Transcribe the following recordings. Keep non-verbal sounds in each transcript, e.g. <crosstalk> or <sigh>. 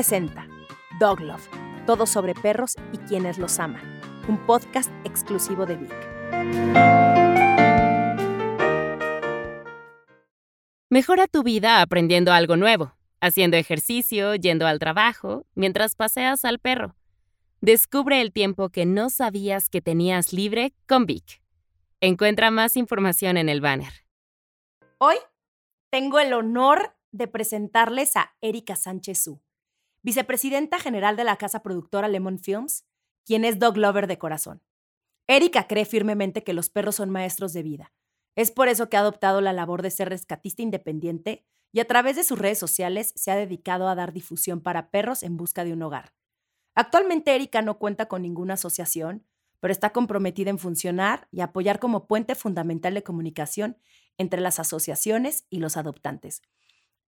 presenta Dog Love, todo sobre perros y quienes los aman, un podcast exclusivo de Vic. Mejora tu vida aprendiendo algo nuevo, haciendo ejercicio, yendo al trabajo, mientras paseas al perro. Descubre el tiempo que no sabías que tenías libre con Vic. Encuentra más información en el banner. Hoy tengo el honor de presentarles a Erika Sánchez Su, vicepresidenta general de la casa productora Lemon Films, quien es dog lover de corazón. Erika cree firmemente que los perros son maestros de vida. Es por eso que ha adoptado la labor de ser rescatista independiente y a través de sus redes sociales se ha dedicado a dar difusión para perros en busca de un hogar. Actualmente Erika no cuenta con ninguna asociación, pero está comprometida en funcionar y apoyar como puente fundamental de comunicación entre las asociaciones y los adoptantes.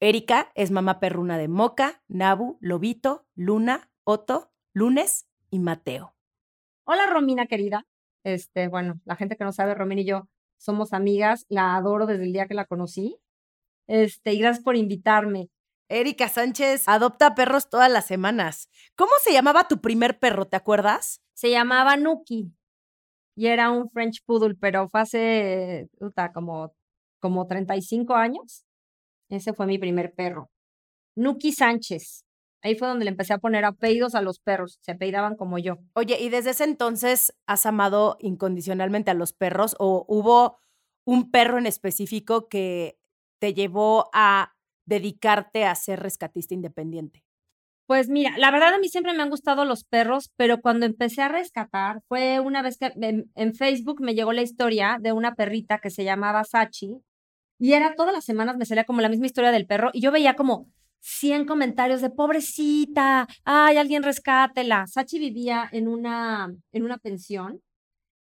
Erika es mamá perruna de Moca, Nabu, Lobito, Luna, Otto, Lunes y Mateo. Hola Romina querida. Este, bueno, la gente que no sabe, Romina y yo somos amigas, la adoro desde el día que la conocí. Este, y gracias por invitarme. Erika Sánchez adopta perros todas las semanas. ¿Cómo se llamaba tu primer perro, te acuerdas? Se llamaba Nuki y era un French Poodle, pero fue hace como, como 35 años. Ese fue mi primer perro. Nuki Sánchez. Ahí fue donde le empecé a poner apellidos a los perros. Se apellidaban como yo. Oye, ¿y desde ese entonces has amado incondicionalmente a los perros o hubo un perro en específico que te llevó a dedicarte a ser rescatista independiente? Pues mira, la verdad a mí siempre me han gustado los perros, pero cuando empecé a rescatar fue una vez que en, en Facebook me llegó la historia de una perrita que se llamaba Sachi y era todas las semanas me salía como la misma historia del perro y yo veía como 100 comentarios de pobrecita, ay, alguien rescátela. Sachi vivía en una, en una pensión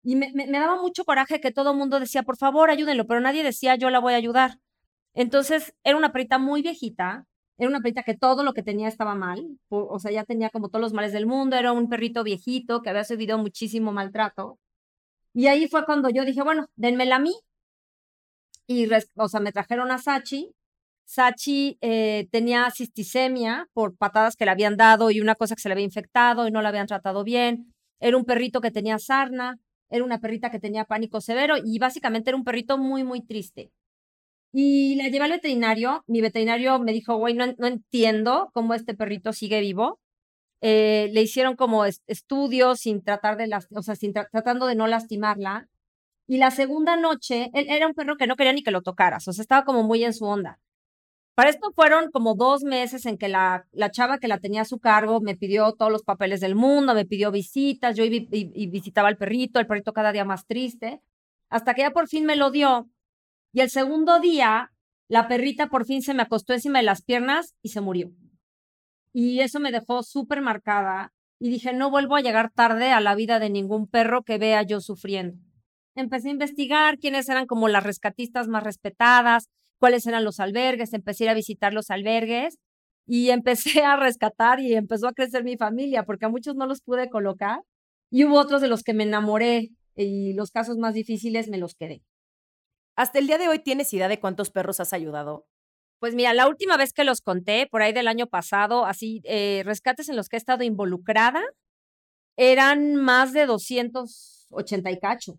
y me, daba mucho coraje que todo el mundo decía, por favor, ayúdenlo, pero nadie decía, yo la voy a ayudar. Entonces, era una perrita muy viejita, era una perrita que todo lo que tenía estaba mal, o, sea, ya tenía como todos los males del mundo, era un perrito viejito que había subido muchísimo maltrato. Y ahí fue cuando yo dije, bueno, denmela a mí, y, o sea, me trajeron a Sachi. Sachi eh, tenía cistisemia por patadas que le habían dado y una cosa que se le había infectado y no la habían tratado bien. Era un perrito que tenía sarna, era una perrita que tenía pánico severo y básicamente era un perrito muy, muy triste. Y la llevé al veterinario. Mi veterinario me dijo, güey, no, no, entiendo cómo este perrito sigue vivo. Eh, le hicieron como estudios sin tratar de, o sea, sin tratando de no lastimarla. Y la segunda noche, él era un perro que no quería ni que lo tocaras, o sea, estaba como muy en su onda. Para esto fueron como dos meses en que la, la chava que la tenía a su cargo me pidió todos los papeles del mundo, me pidió visitas, yo y, y visitaba al perrito, el perrito cada día más triste, hasta que ya por fin me lo dio. Y el segundo día, la perrita por fin se me acostó encima de las piernas y se murió. Y eso me dejó súper marcada y dije, no vuelvo a llegar tarde a la vida de ningún perro que vea yo sufriendo empecé a investigar quiénes eran como las rescatistas más respetadas, cuáles eran los albergues, empecé a, ir a visitar los albergues y empecé a rescatar y empezó a crecer mi familia, porque a muchos no los pude colocar y hubo otros de los que me enamoré y los casos más difíciles me los quedé. ¿Hasta el día de hoy tienes idea de cuántos perros has ayudado? Pues mira, la última vez que los conté, por ahí del año pasado, así, eh, rescates en los que he estado involucrada, eran más de 280 y cacho.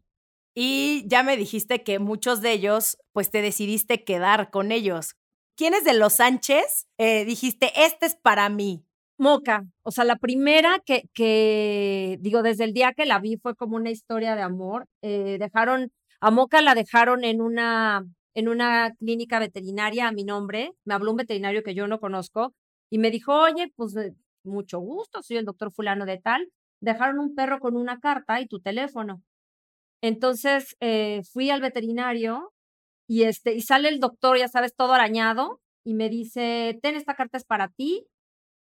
Y ya me dijiste que muchos de ellos, pues te decidiste quedar con ellos. ¿Quiénes de los Sánchez eh, dijiste, este es para mí? Moca, o sea, la primera que, que, digo, desde el día que la vi fue como una historia de amor. Eh, dejaron, a Moca la dejaron en una, en una clínica veterinaria a mi nombre. Me habló un veterinario que yo no conozco y me dijo, oye, pues mucho gusto, soy el doctor fulano de tal. Dejaron un perro con una carta y tu teléfono. Entonces eh, fui al veterinario y, este, y sale el doctor, ya sabes, todo arañado y me dice, ten, esta carta es para ti.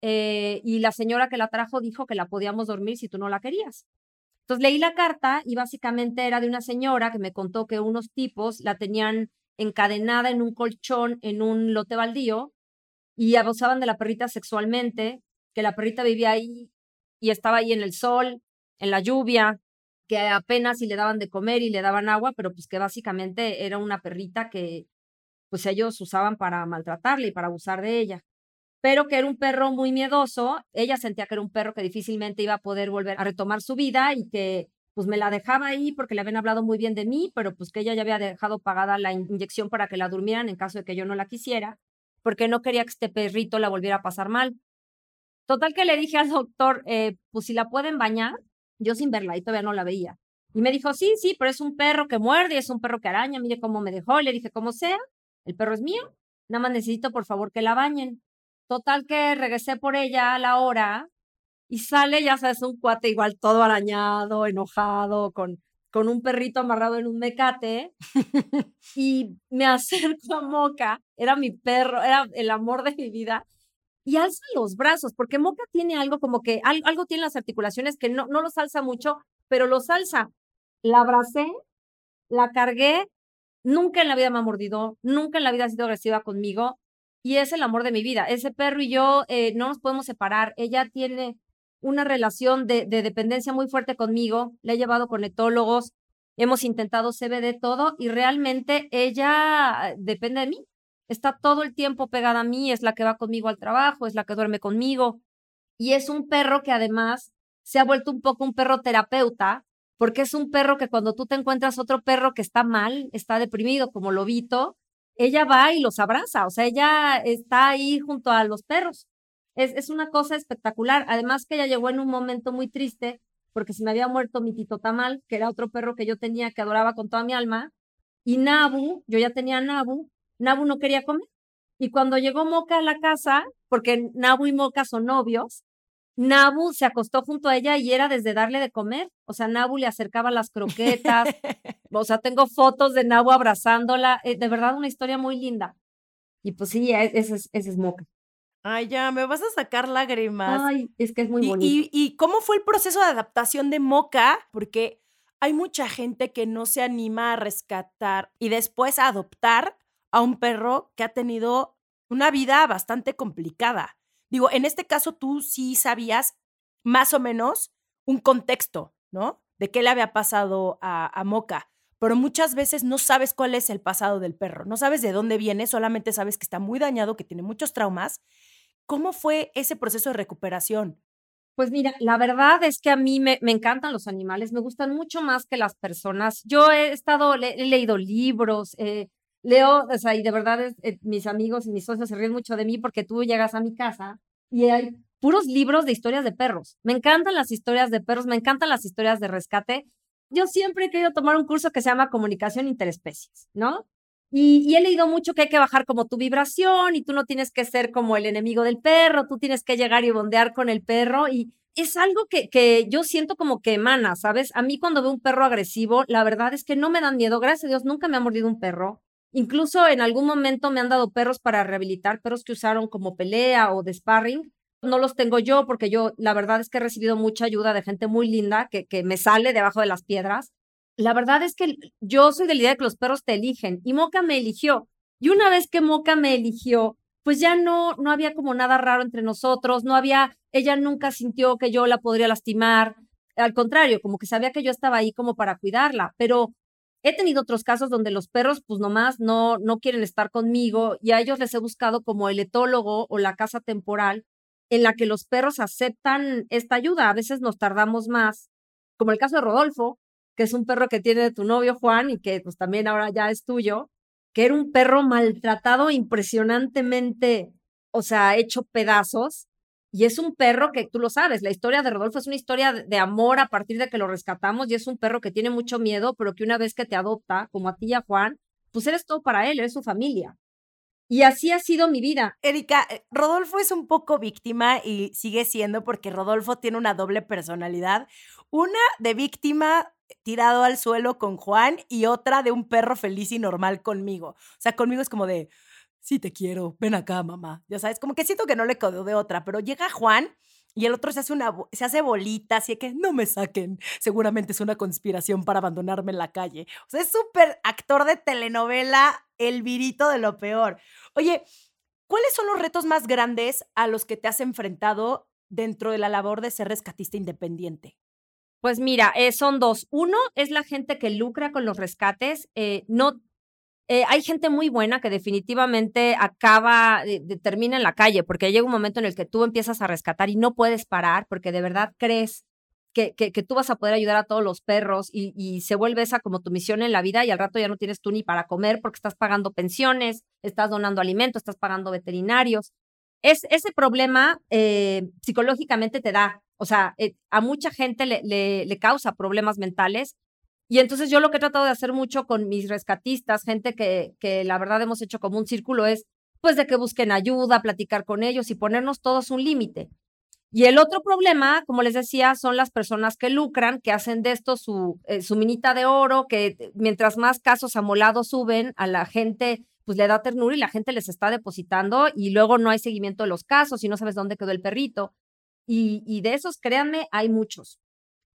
Eh, y la señora que la trajo dijo que la podíamos dormir si tú no la querías. Entonces leí la carta y básicamente era de una señora que me contó que unos tipos la tenían encadenada en un colchón en un lote baldío y abusaban de la perrita sexualmente, que la perrita vivía ahí y estaba ahí en el sol, en la lluvia, que apenas si le daban de comer y le daban agua, pero pues que básicamente era una perrita que pues ellos usaban para maltratarla y para abusar de ella. pero que era un perro muy miedoso. Ella sentía que era un perro que difícilmente iba a poder volver a retomar su vida y que pues me la dejaba ahí porque le habían hablado muy bien de mí, pero pues que ella ya había dejado pagada la inyección para que la durmieran en caso de que yo no la quisiera, porque no quería que este perrito la volviera a pasar mal. Total que le dije al doctor, eh, pues si la pueden bañar, yo sin verla y todavía no la veía. Y me dijo, sí, sí, pero es un perro que muerde, es un perro que araña, mire cómo me dejó. le dije, como sea, el perro es mío, nada más necesito por favor que la bañen. Total que regresé por ella a la hora y sale, ya sabes, un cuate igual todo arañado, enojado, con, con un perrito amarrado en un mecate. <laughs> y me <laughs> acerco a Moca, era mi perro, era el amor de mi vida. Y alza los brazos, porque Moca tiene algo como que, algo tiene las articulaciones que no, no los alza mucho, pero los alza. La abracé, la cargué, nunca en la vida me ha mordido, nunca en la vida ha sido agresiva conmigo y es el amor de mi vida. Ese perro y yo eh, no nos podemos separar. Ella tiene una relación de, dependencia muy fuerte conmigo. Le he llevado con etólogos, hemos intentado CBD todo y realmente ella depende de mí. Está todo el tiempo pegada a mí, es la que va conmigo al trabajo, es la que duerme conmigo. Y es un perro que además se ha vuelto un poco un perro terapeuta, porque es un perro que cuando tú te encuentras otro perro que está mal, está deprimido como lobito, ella va y los abraza, o sea, ella está ahí junto a los perros. Es, es una cosa espectacular. Además que ella llegó en un momento muy triste porque se me había muerto mi tito Tamal, que era otro perro que yo tenía que adoraba con toda mi alma, y Nabu, yo ya tenía Nabu, Nabu no quería comer. Y cuando llegó Moca a la casa, porque Nabu y Moca son novios, Nabu se acostó junto a ella y era desde darle de comer. O sea, Nabu le acercaba las croquetas. <laughs> o sea, tengo fotos de Nabu abrazándola. Eh, de verdad, una historia muy linda. Y pues sí, e, ese es, ese es Moca. Ay, ya, me vas a sacar lágrimas. Ay, es que es muy bonito. ¿Y, y, cómo fue el proceso de adaptación de Moca? Porque hay mucha gente que no se anima a rescatar y después a adoptar a un perro que ha tenido una vida bastante complicada. Digo, en este caso tú sí sabías más o menos un contexto, ¿no? De qué le había pasado a, a pero muchas veces no sabes cuál es el pasado del perro, no sabes de dónde viene, solamente sabes que está muy dañado, que tiene muchos traumas. ¿Cómo fue ese proceso de recuperación? Pues mira, la verdad es que a mí me, me, encantan los animales, me gustan mucho más que las personas. Yo he estado, he leído libros, eh, leo, o sea, y de verdad eh, mis amigos y mis socios se ríen mucho de mí porque tú llegas a mi casa y hay puros libros de historias de perros. Me encantan las historias de perros, me encantan las historias de rescate. Yo siempre he querido tomar un curso que se llama comunicación interespecies, ¿no? Y, y, he leído mucho que hay que bajar como tu vibración y tú no tienes que ser como el enemigo del perro, tú tienes que llegar y bondear con el perro y es algo que, que yo siento como que emana, ¿sabes? A mí cuando veo un perro agresivo, la verdad es que no me dan miedo, gracias a Dios nunca me ha mordido un perro. Incluso en algún momento me han dado perros para rehabilitar, perros que usaron como pelea o de sparring. No los tengo yo porque yo, la verdad es que he recibido mucha ayuda de gente muy linda que, que me sale debajo de las piedras. La verdad es que yo soy de la idea de que los perros te eligen y Moca me eligió. Y una vez que Moca me eligió, pues ya no, no había como nada raro entre nosotros, no había, ella nunca sintió que yo la podría lastimar. Al contrario, como que sabía que yo estaba ahí como para cuidarla, pero He tenido otros casos donde los perros, pues nomás no, no quieren estar conmigo y a ellos les he buscado como el etólogo o la casa temporal en la que los perros aceptan esta ayuda. A veces nos tardamos más, como el caso de Rodolfo, que es un perro que tiene tu novio Juan y que pues también ahora ya es tuyo, que era un perro maltratado impresionantemente, o sea, hecho pedazos y es un perro que tú lo sabes, la historia de Rodolfo es una historia de amor a partir de que lo rescatamos y es un perro que tiene mucho miedo, pero que una vez que te adopta, como a ti y a Juan, pues eres todo para él, eres su familia. Y así ha sido mi vida. Erika, eh, Rodolfo es un poco víctima y sigue siendo porque Rodolfo tiene una doble personalidad. Una de víctima tirado al suelo con Juan y otra de un perro feliz y normal conmigo. O sea, conmigo es como de, sí te quiero, ven acá, mamá. Ya sabes, como que siento que no le quedó de otra, pero llega Juan y el otro se hace una se hace bolita, así que no me saquen. Seguramente es una conspiración para abandonarme en la calle. O sea, es súper actor de telenovela, el virito de lo peor. Oye, ¿cuáles son los retos más grandes a los que te has enfrentado dentro de la labor de ser rescatista independiente? Pues mira, eh, son dos. Uno es la gente que lucra con los rescates. Eh, no eh, hay gente muy buena que definitivamente acaba, termina en la calle, porque llega un momento en el que tú empiezas a rescatar y no puedes parar porque de verdad crees que, que, tú vas a poder ayudar a todos los perros y, y, se vuelve esa como tu misión en la vida y al rato ya no tienes tú ni para comer porque estás pagando pensiones, estás donando alimentos, estás pagando veterinarios. Es, ese problema eh, psicológicamente te da, o sea, eh, a mucha gente le, le causa problemas mentales y entonces yo lo que he tratado de hacer mucho con mis rescatistas, gente que, que la verdad hemos hecho como un círculo, es pues de que busquen ayuda, platicar con ellos y ponernos todos un límite. Y el otro problema, como les decía, son las personas que lucran, que hacen de esto su, eh, su minita de oro, que mientras más casos amolados suben, a la gente pues le da ternura y la gente les está depositando y luego no hay seguimiento de los casos y no sabes dónde quedó el perrito. Y de esos, créanme, hay muchos.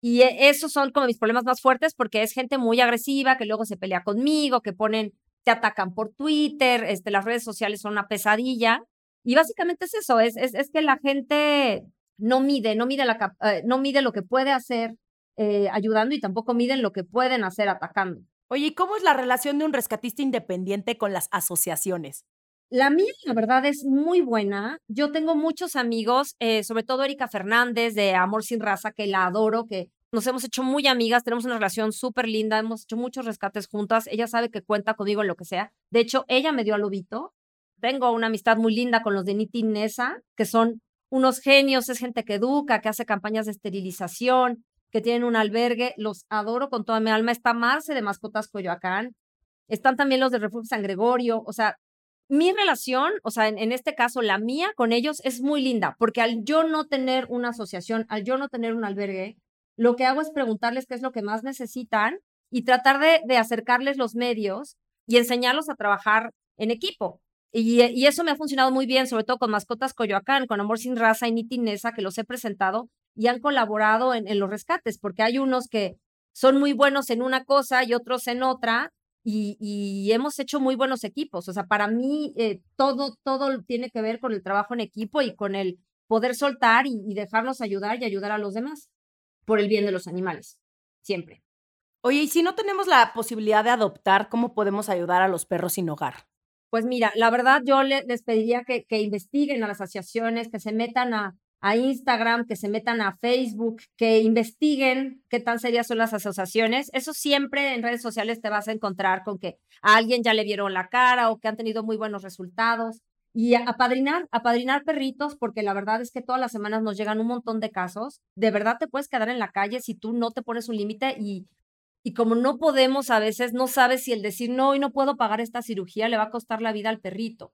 Y e, esos son como mis problemas más fuertes porque es gente muy agresiva que luego se pelea conmigo, que ponen, te atacan por Twitter, este, las redes sociales son una pesadilla. Y básicamente es eso, es, es, es que la gente no mide, no mide, la, eh, no mide lo que puede hacer eh, ayudando y tampoco miden lo que pueden hacer atacando. Oye, ¿y cómo es la relación de un rescatista independiente con las asociaciones? La mía, la verdad, es muy buena. Yo tengo muchos amigos, eh, sobre todo Erika Fernández de Amor Sin Raza, que la adoro, que nos hemos hecho muy amigas, tenemos una relación súper linda, hemos hecho muchos rescates juntas. Ella sabe que cuenta conmigo en lo que sea. De hecho, ella me dio al lobito. Tengo una amistad muy linda con los de Niti Nesa, que son unos genios, es gente que educa, que hace campañas de esterilización, que tienen un albergue. Los adoro con toda mi alma. Está Marce de Mascotas Coyoacán. Están también los de Refugio San Gregorio. O sea, mi relación, o sea, en, este caso la mía con ellos es muy linda, porque al yo no tener una asociación, al yo no tener un albergue, lo que hago es preguntarles qué es lo que más necesitan y tratar de, acercarles los medios y enseñarlos a trabajar en equipo. Y, eso me ha funcionado muy bien, sobre todo con Mascotas Coyoacán, con Amor Sin Raza y Nitinesa, que los he presentado y han colaborado en, en los rescates, porque hay unos que son muy buenos en una cosa y otros en otra, y, hemos hecho muy buenos equipos. O sea, para mí eh, todo, todo tiene que ver con el trabajo en equipo y con el poder soltar y, dejarnos ayudar y ayudar a los demás por el bien de los animales, siempre. Oye, y si no tenemos la posibilidad de adoptar, ¿cómo podemos ayudar a los perros sin hogar? Pues mira, la verdad yo les pediría que, que investiguen a las asociaciones, que se metan a, a Instagram, que se metan a Facebook, que investiguen qué tan serias son las asociaciones. Eso siempre en redes sociales te vas a encontrar con que a alguien ya le vieron la cara o que han tenido muy buenos resultados. Y apadrinar, apadrinar perritos, porque la verdad es que todas las semanas nos llegan un montón de casos. De verdad te puedes quedar en la calle si tú no te pones un límite y, y como no podemos a veces, no sabes si el decir no y no puedo pagar esta cirugía le va a costar la vida al perrito.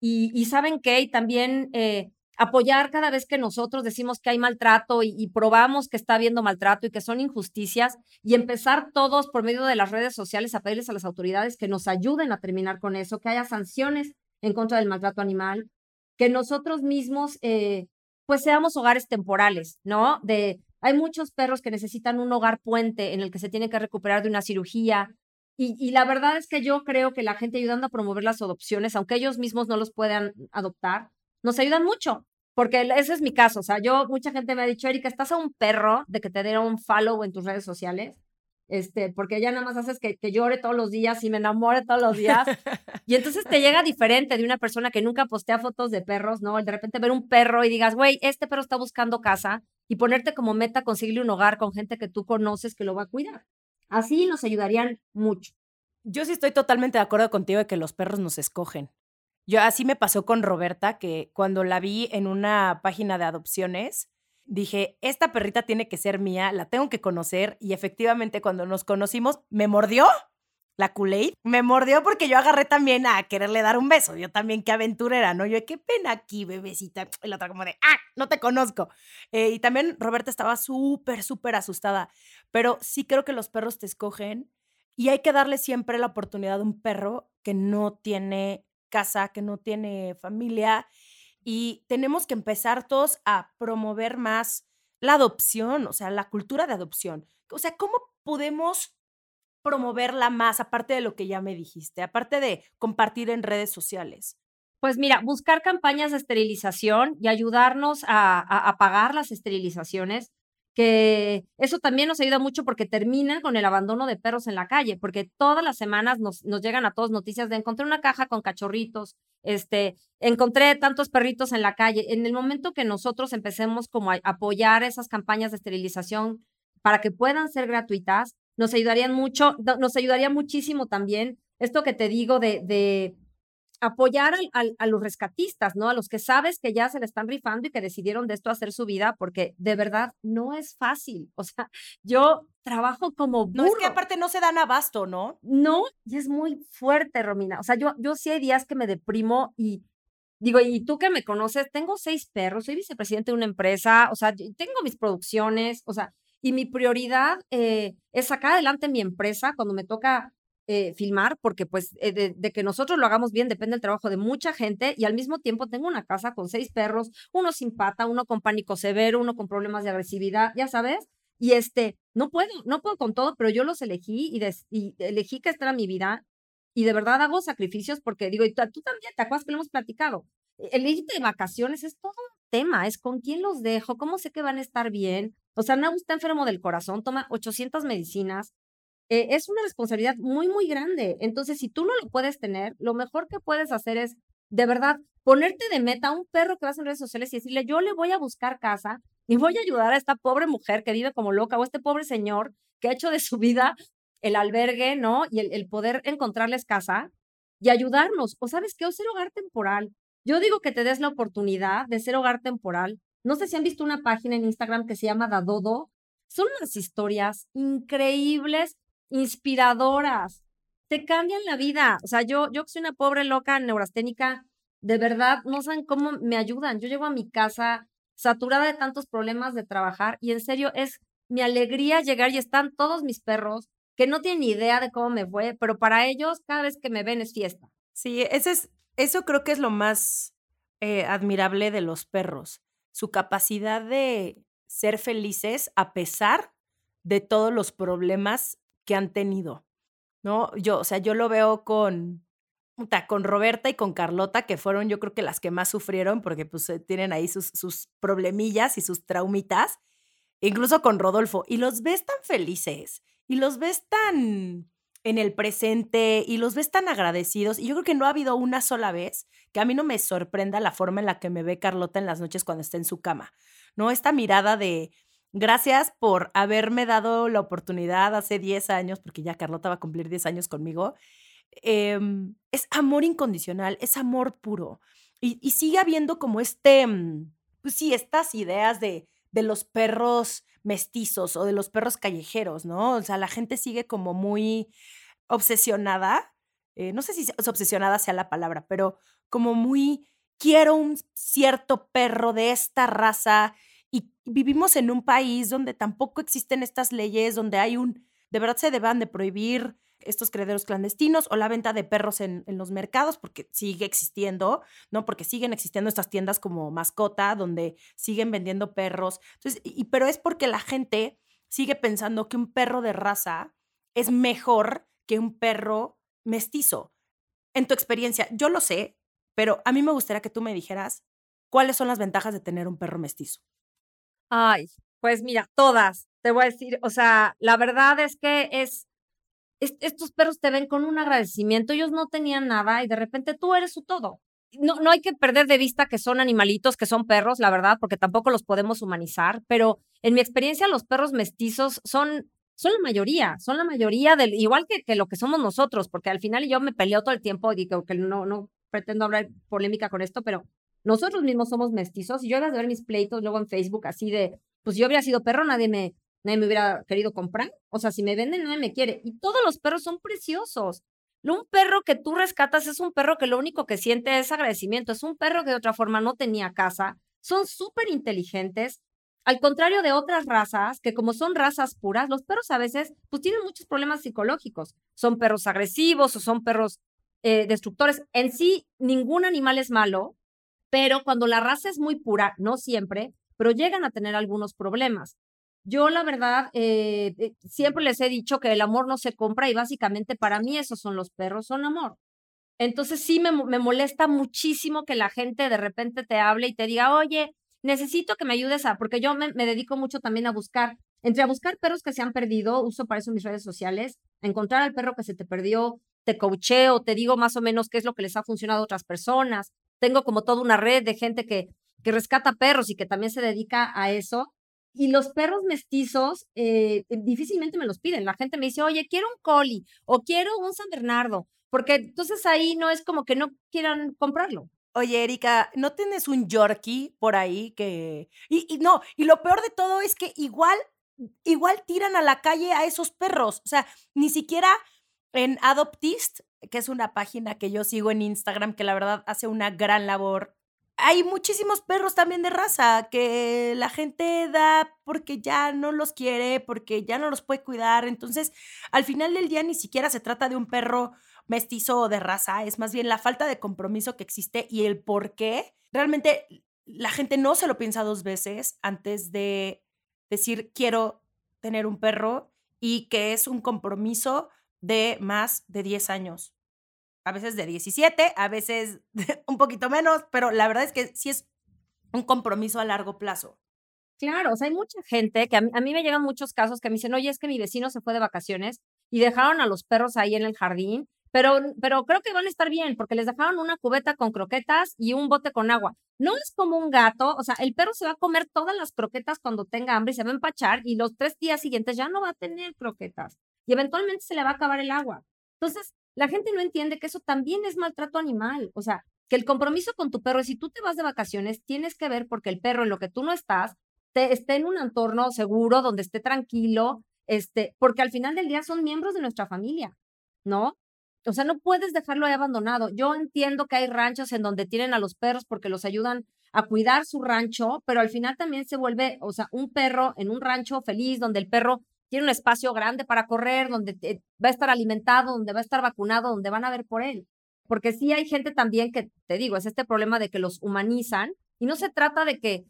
Y, y saben qué, y también eh, apoyar cada vez que nosotros decimos que hay maltrato y, probamos que está habiendo maltrato y que son injusticias y empezar todos por medio de las redes sociales a pedirles a las autoridades que nos ayuden a terminar con eso, que haya sanciones en contra del maltrato animal, que nosotros mismos eh, pues seamos hogares temporales, ¿no? De hay muchos perros que necesitan un hogar puente en el que se tiene que recuperar de una cirugía. Y, y la verdad es que yo creo que la gente ayudando a promover las adopciones, aunque ellos mismos no los puedan adoptar, nos ayudan mucho. Porque ese es mi caso. O sea, yo, mucha gente me ha dicho, Erika, estás a un perro de que te diera un follow en tus redes sociales. Este, porque ya nada más haces que, que llore todos los días y me enamore todos los días. y entonces te llega diferente de una persona que nunca postea fotos de perros, ¿no? De repente ver un perro y digas, güey, este perro está buscando casa y ponerte como meta conseguirle un hogar con gente que tú conoces que lo va a cuidar. Así nos ayudarían mucho. Yo sí estoy totalmente de acuerdo contigo de que los perros nos escogen. Yo así me pasó con Roberta, que cuando la vi en una página de adopciones, dije, esta perrita tiene que ser mía, la tengo que conocer. Y efectivamente, cuando nos conocimos, me mordió la kool Me mordió porque yo agarré también a quererle dar un beso. Yo también, qué aventurera, ¿no? Yo, qué pena aquí, bebecita. Y la otra como de, ah, no te conozco. Eh, y también Roberta estaba súper, súper asustada. Pero sí creo que los perros te escogen y hay que darle siempre la oportunidad a un perro que no tiene casa, que no tiene familia. Y tenemos que empezar todos a promover más la adopción, o sea, la cultura de adopción. O sea, ¿cómo podemos promoverla más, aparte de lo que ya me dijiste, aparte de compartir en redes sociales? Pues mira, buscar campañas de esterilización y ayudarnos a, a, pagar las esterilizaciones. Que eso también nos ayuda mucho porque termina con el abandono de perros en la calle, porque todas las semanas nos, nos llegan a todos noticias de encontré una caja con cachorritos, este, encontré tantos perritos en la calle. En el momento que nosotros empecemos como a apoyar esas campañas de esterilización para que puedan ser gratuitas, nos ayudarían mucho, nos ayudaría muchísimo también esto que te digo de, de apoyar a los rescatistas, ¿no? A los que sabes que ya se le están rifando y que decidieron de esto hacer su vida, porque de verdad no es fácil. O sea, <laughs> yo trabajo como burro. No es que aparte no se dan abasto, ¿no? No, y es muy fuerte, Romina. O sea, yo, yo sí hay días que me deprimo y digo, y tú que me conoces, tengo seis perros, soy vicepresidente de una empresa, o sea, tengo mis producciones, o sea, y mi prioridad eh, es sacar adelante mi empresa cuando me toca eh, filmar, porque pues eh, de, que nosotros lo hagamos bien depende el trabajo de mucha gente y al mismo tiempo tengo una casa con seis perros, uno sin pata, uno con pánico severo, uno con problemas de agresividad, ya sabes, y este, no puedo, no puedo con todo, pero yo los elegí y, elegí que esta era mi vida y de verdad hago sacrificios porque digo, y tú, también te acuerdas que lo hemos platicado, el irte de vacaciones es todo un tema, es con quién los dejo, cómo sé que van a estar bien. O sea, Nau está enfermo del corazón, toma 800 medicinas, eh, es una responsabilidad muy, muy grande. Entonces, si tú no lo puedes tener, lo mejor que puedes hacer es, de verdad, ponerte de meta a un perro que vas en redes sociales y decirle, yo le voy a buscar casa y voy a ayudar a esta pobre mujer que vive como loca o este pobre señor que ha hecho de su vida el albergue, ¿no? Y el, poder encontrarles casa y ayudarnos. O sabes qué, o ser hogar temporal. Yo digo que te des la oportunidad de ser hogar temporal. No sé si han visto una página en Instagram que se llama Dadodo. Son unas historias increíbles inspiradoras, te cambian la vida. O sea, yo, yo que soy una pobre loca neurasténica, de verdad, no saben cómo me ayudan. Yo llego a mi casa saturada de tantos problemas de trabajar y en serio es mi alegría llegar y están todos mis perros que no tienen idea de cómo me fue, pero para ellos cada vez que me ven es fiesta. Sí, ese es, eso creo que es lo más eh, admirable de los perros, su capacidad de ser felices a pesar de todos los problemas que han tenido, ¿no? Yo, o sea, yo lo veo con, con Roberta y con Carlota, que fueron yo creo que las que más sufrieron porque pues eh, tienen ahí sus, sus problemillas y sus traumitas, incluso con Rodolfo, y los ves tan felices y los ves tan en el presente y los ves tan agradecidos. Y yo creo que no ha habido una sola vez que a mí no me sorprenda la forma en la que me ve Carlota en las noches cuando está en su cama, ¿no? Esta mirada de, Gracias por haberme dado la oportunidad hace 10 años, porque ya Carlota va a cumplir 10 años conmigo. Em, es amor incondicional, es amor puro. Y, sigue habiendo como este, mm, pues sí, estas ideas de, de los perros mestizos o de los perros callejeros, ¿no? O sea, la gente sigue como muy obsesionada, eh, no sé si es obsesionada sea la palabra, pero como muy, quiero un cierto perro de esta raza y vivimos en un país donde tampoco existen estas leyes, donde hay un, de verdad se deban de prohibir estos crederos clandestinos o la venta de perros en, los mercados, porque sigue existiendo, ¿no? Porque siguen existiendo estas tiendas como mascota, donde siguen vendiendo perros. Entonces, y, pero es porque la gente sigue pensando que un perro de raza es mejor que un perro mestizo. En tu experiencia, yo lo sé, pero a mí me gustaría que tú me dijeras cuáles son las ventajas de tener un perro mestizo. Ay, pues mira, todas, te voy a decir, o sea, la verdad es que es, estos perros te ven con un agradecimiento, ellos no tenían nada y de repente tú eres su todo. No, no hay que perder de vista que son animalitos, que son perros, la verdad, porque tampoco los podemos humanizar, pero en mi experiencia los perros mestizos son, son la mayoría, son la mayoría del, igual que, que lo que somos nosotros, porque al final yo me peleo todo el tiempo y que, que no, no pretendo hablar polémica con esto, pero nosotros mismos somos mestizos y yo iba a ver mis pleitos luego en Facebook así de, pues yo hubiera sido perro, nadie me, nadie me hubiera querido comprar. O sea, si me venden, nadie me quiere. Y todos los perros son preciosos. Un perro que tú rescatas es un perro que lo único que siente es agradecimiento. Es un perro que de otra forma no tenía casa. Son súper inteligentes. Al contrario de otras razas, que como son razas puras, los perros a veces pues tienen muchos problemas psicológicos. Son perros agresivos o son perros eh, destructores. En sí, ningún animal es malo, pero cuando la raza es muy pura, no siempre, pero llegan a tener algunos problemas. Yo la verdad eh, eh, siempre les he dicho que el amor no se compra y básicamente para mí esos son los perros, son amor. Entonces sí me, me molesta muchísimo que la gente de repente te hable y te diga, oye, necesito que me ayudes a, porque yo me, dedico mucho también a buscar, entre a buscar perros que se han perdido, uso para eso mis redes sociales, a encontrar al perro que se te perdió, te coacheo, te digo más o menos qué es lo que les ha funcionado a otras personas. Tengo como toda una red de gente que, que rescata perros y que también se dedica a eso. Y los perros mestizos eh, difícilmente me los piden. La gente me dice, oye, quiero un collie o quiero un San Bernardo, porque entonces ahí no es como que no quieran comprarlo. Oye, Erika, ¿no tienes un Yorkie por ahí que... Y, y, no, y lo peor de todo es que igual, igual tiran a la calle a esos perros. O sea, ni siquiera en Adoptist, que es una página que yo sigo en Instagram, que la verdad hace una gran labor. Hay muchísimos perros también de raza que la gente da porque ya no los quiere, porque ya no los puede cuidar. Entonces, al final del día ni siquiera se trata de un perro mestizo o de raza, es más bien la falta de compromiso que existe y el por qué. Realmente la gente no se lo piensa dos veces antes de decir quiero tener un perro y que es un compromiso de más de 10 años. A veces de 17, a veces <laughs> un poquito menos, pero la verdad es que sí es un compromiso a largo plazo. Claro, o sea, hay mucha gente que a mí, a mí, me llegan muchos casos que me dicen, oye, es que mi vecino se fue de vacaciones y dejaron a los perros ahí en el jardín, pero, pero creo que van a estar bien porque les dejaron una cubeta con croquetas y un bote con agua. No es como un gato, o sea, el perro se va a comer todas las croquetas cuando tenga hambre y se va a empachar y los tres días siguientes ya no va a tener croquetas y eventualmente se le va a acabar el agua. Entonces, la gente no entiende que eso también es maltrato animal. O sea, que el compromiso con tu perro si tú te vas de vacaciones, tienes que ver porque el perro en lo que tú no estás, te, esté en un entorno seguro, donde esté tranquilo, este, porque al final del día son miembros de nuestra familia, ¿no? O sea, no puedes dejarlo ahí abandonado. Yo entiendo que hay ranchos en donde tienen a los perros porque los ayudan a cuidar su rancho, pero al final también se vuelve, o sea, un perro en un rancho feliz donde el perro tiene un espacio grande para correr, donde va a estar alimentado, donde va a estar vacunado, donde van a ver por él. Porque sí hay gente también que, te digo, es este problema de que los humanizan y no se trata de que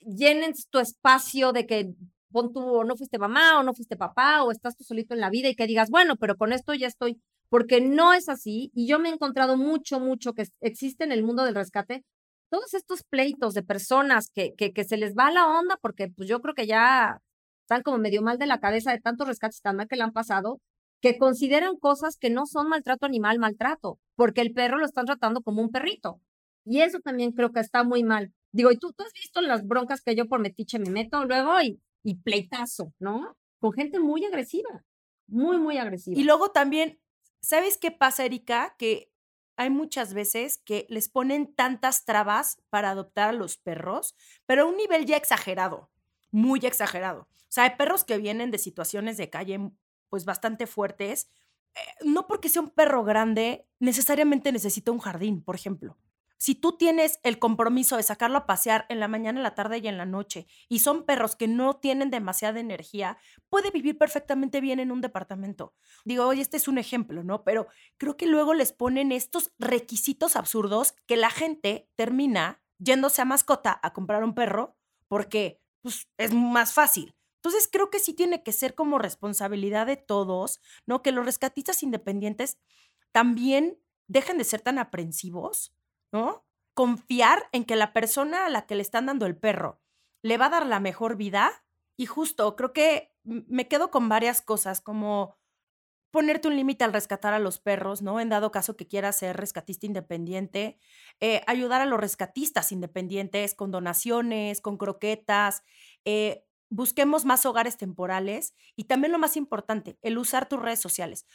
llenen tu espacio, de que pon tú o no fuiste mamá o no fuiste papá o estás tú solito en la vida y que digas, bueno, pero con esto ya estoy, porque no es así. Y yo me he encontrado mucho, mucho que existe en el mundo del rescate todos estos pleitos de personas que, que, que se les va la onda porque pues yo creo que ya están como medio mal de la cabeza de tantos rescates tan mal que le han pasado, que consideran cosas que no son maltrato animal, maltrato, porque el perro lo están tratando como un perrito. Y eso también creo que está muy mal. Digo, y tú, tú has visto las broncas que yo por metiche me meto luego y, y pleitazo, ¿no? Con gente muy agresiva, muy, muy agresiva. Y luego también, ¿sabes qué pasa, Erika? Que hay muchas veces que les ponen tantas trabas para adoptar a los perros, pero a un nivel ya exagerado, muy exagerado. O sea, hay perros que vienen de situaciones de calle pues bastante fuertes. Eh, no porque sea un perro grande, necesariamente necesita un jardín, por ejemplo. Si tú tienes el compromiso de sacarlo a pasear en la mañana, la tarde y en la noche, y son perros que no tienen demasiada energía, puede vivir perfectamente bien en un departamento. Digo, oye, este es un ejemplo, ¿no? Pero creo que luego les ponen estos requisitos absurdos que la gente termina yéndose a mascota a comprar un perro porque pues, es más fácil. Entonces creo que sí tiene que ser como responsabilidad de todos, ¿no? Que los rescatistas independientes también dejen de ser tan aprensivos, ¿no? Confiar en que la persona a la que le están dando el perro le va a dar la mejor vida. Y justo, creo que me quedo con varias cosas, como ponerte un límite al rescatar a los perros, ¿no? En dado caso que quieras ser rescatista independiente, eh, ayudar a los rescatistas independientes con donaciones, con croquetas, eh, busquemos más hogares temporales y también lo más importante, el usar tus redes sociales.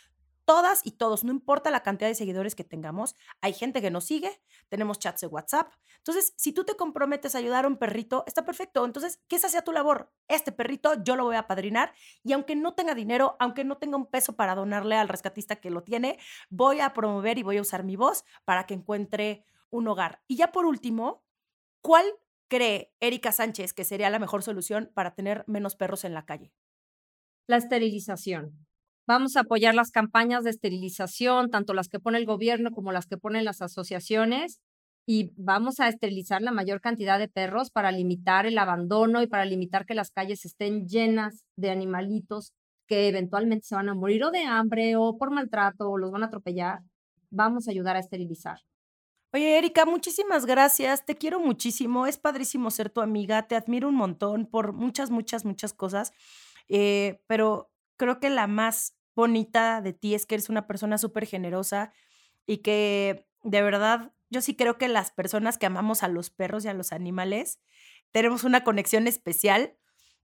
Todas y todos, no importa la cantidad de seguidores que tengamos, hay gente que nos sigue, tenemos chats de WhatsApp. Entonces, si tú te comprometes a ayudar a un perrito, está perfecto. Entonces, que esa sea tu labor. Este perrito yo lo voy a padrinar y aunque no tenga dinero, aunque no tenga un peso para donarle al rescatista que lo tiene, voy a promover y voy a usar mi voz para que encuentre un hogar. Y ya por último, ¿cuál cree Erika Sánchez que sería la mejor solución para tener menos perros en la calle? La esterilización. Vamos a apoyar las campañas de esterilización, tanto las que pone el gobierno como las que ponen las asociaciones, y vamos a esterilizar la mayor cantidad de perros para limitar el abandono y para limitar que las calles estén llenas de animalitos que eventualmente se van a morir o de hambre o por maltrato o los van a atropellar. Vamos a ayudar a esterilizar. Oye, Erika, muchísimas gracias. Te quiero muchísimo. Es padrísimo ser tu amiga. Te admiro un montón por muchas, muchas, muchas cosas. Eh, pero creo que la más bonita de ti es que eres una persona súper generosa y que de verdad yo sí creo que las personas que amamos a los perros y a los animales tenemos una conexión especial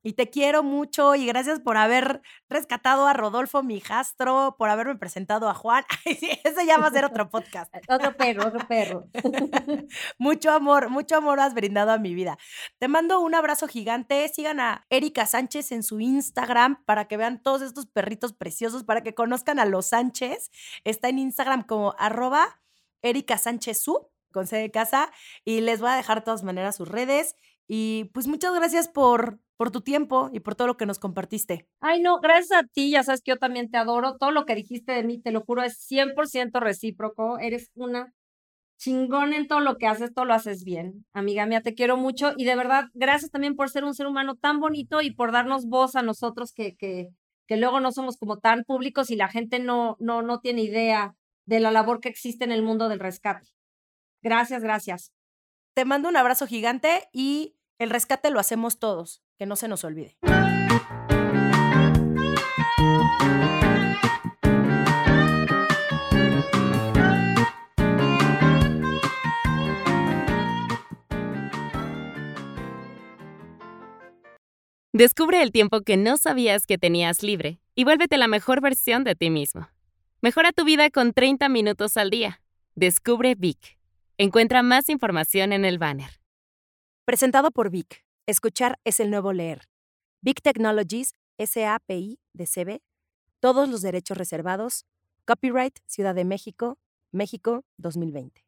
y te quiero mucho y gracias por haber rescatado a Rodolfo, mi hijastro, por haberme presentado a Juan. <laughs> ese ya va a ser otro podcast. <laughs> otro perro, otro perro. <laughs> mucho amor, mucho amor has brindado a mi vida. Te mando un abrazo gigante. Sigan a Erika Sánchez en su Instagram para que vean todos estos perritos preciosos, para que conozcan a los Sánchez. Está en Instagram como arroba Erika Sánchez Su, con C de casa, y les voy a dejar de todas maneras sus redes. Y pues muchas gracias por, por tu tiempo y por todo lo que nos compartiste. Ay, no, gracias a ti, ya sabes que yo también te adoro. Todo lo que dijiste de mí, te lo juro, es 100% recíproco. Eres una chingón en todo lo que haces, todo lo haces bien. Amiga mía, te quiero mucho y de verdad, gracias también por ser un ser humano tan bonito y por darnos voz a nosotros que, que, que luego no somos como tan públicos y la gente no, no, no tiene idea de la labor que existe en el mundo del rescate. Gracias, gracias. Te mando un abrazo gigante y el rescate lo hacemos todos, que no se nos olvide. Descubre el tiempo que no sabías que tenías libre y vuélvete la mejor versión de ti mismo. Mejora tu vida con 30 minutos al día. Descubre Vic. Encuentra más información en el banner. Presentado por Vic. Escuchar es el nuevo leer. Vic Technologies, SAPI de CB. Todos los derechos reservados. Copyright Ciudad de México, México 2020.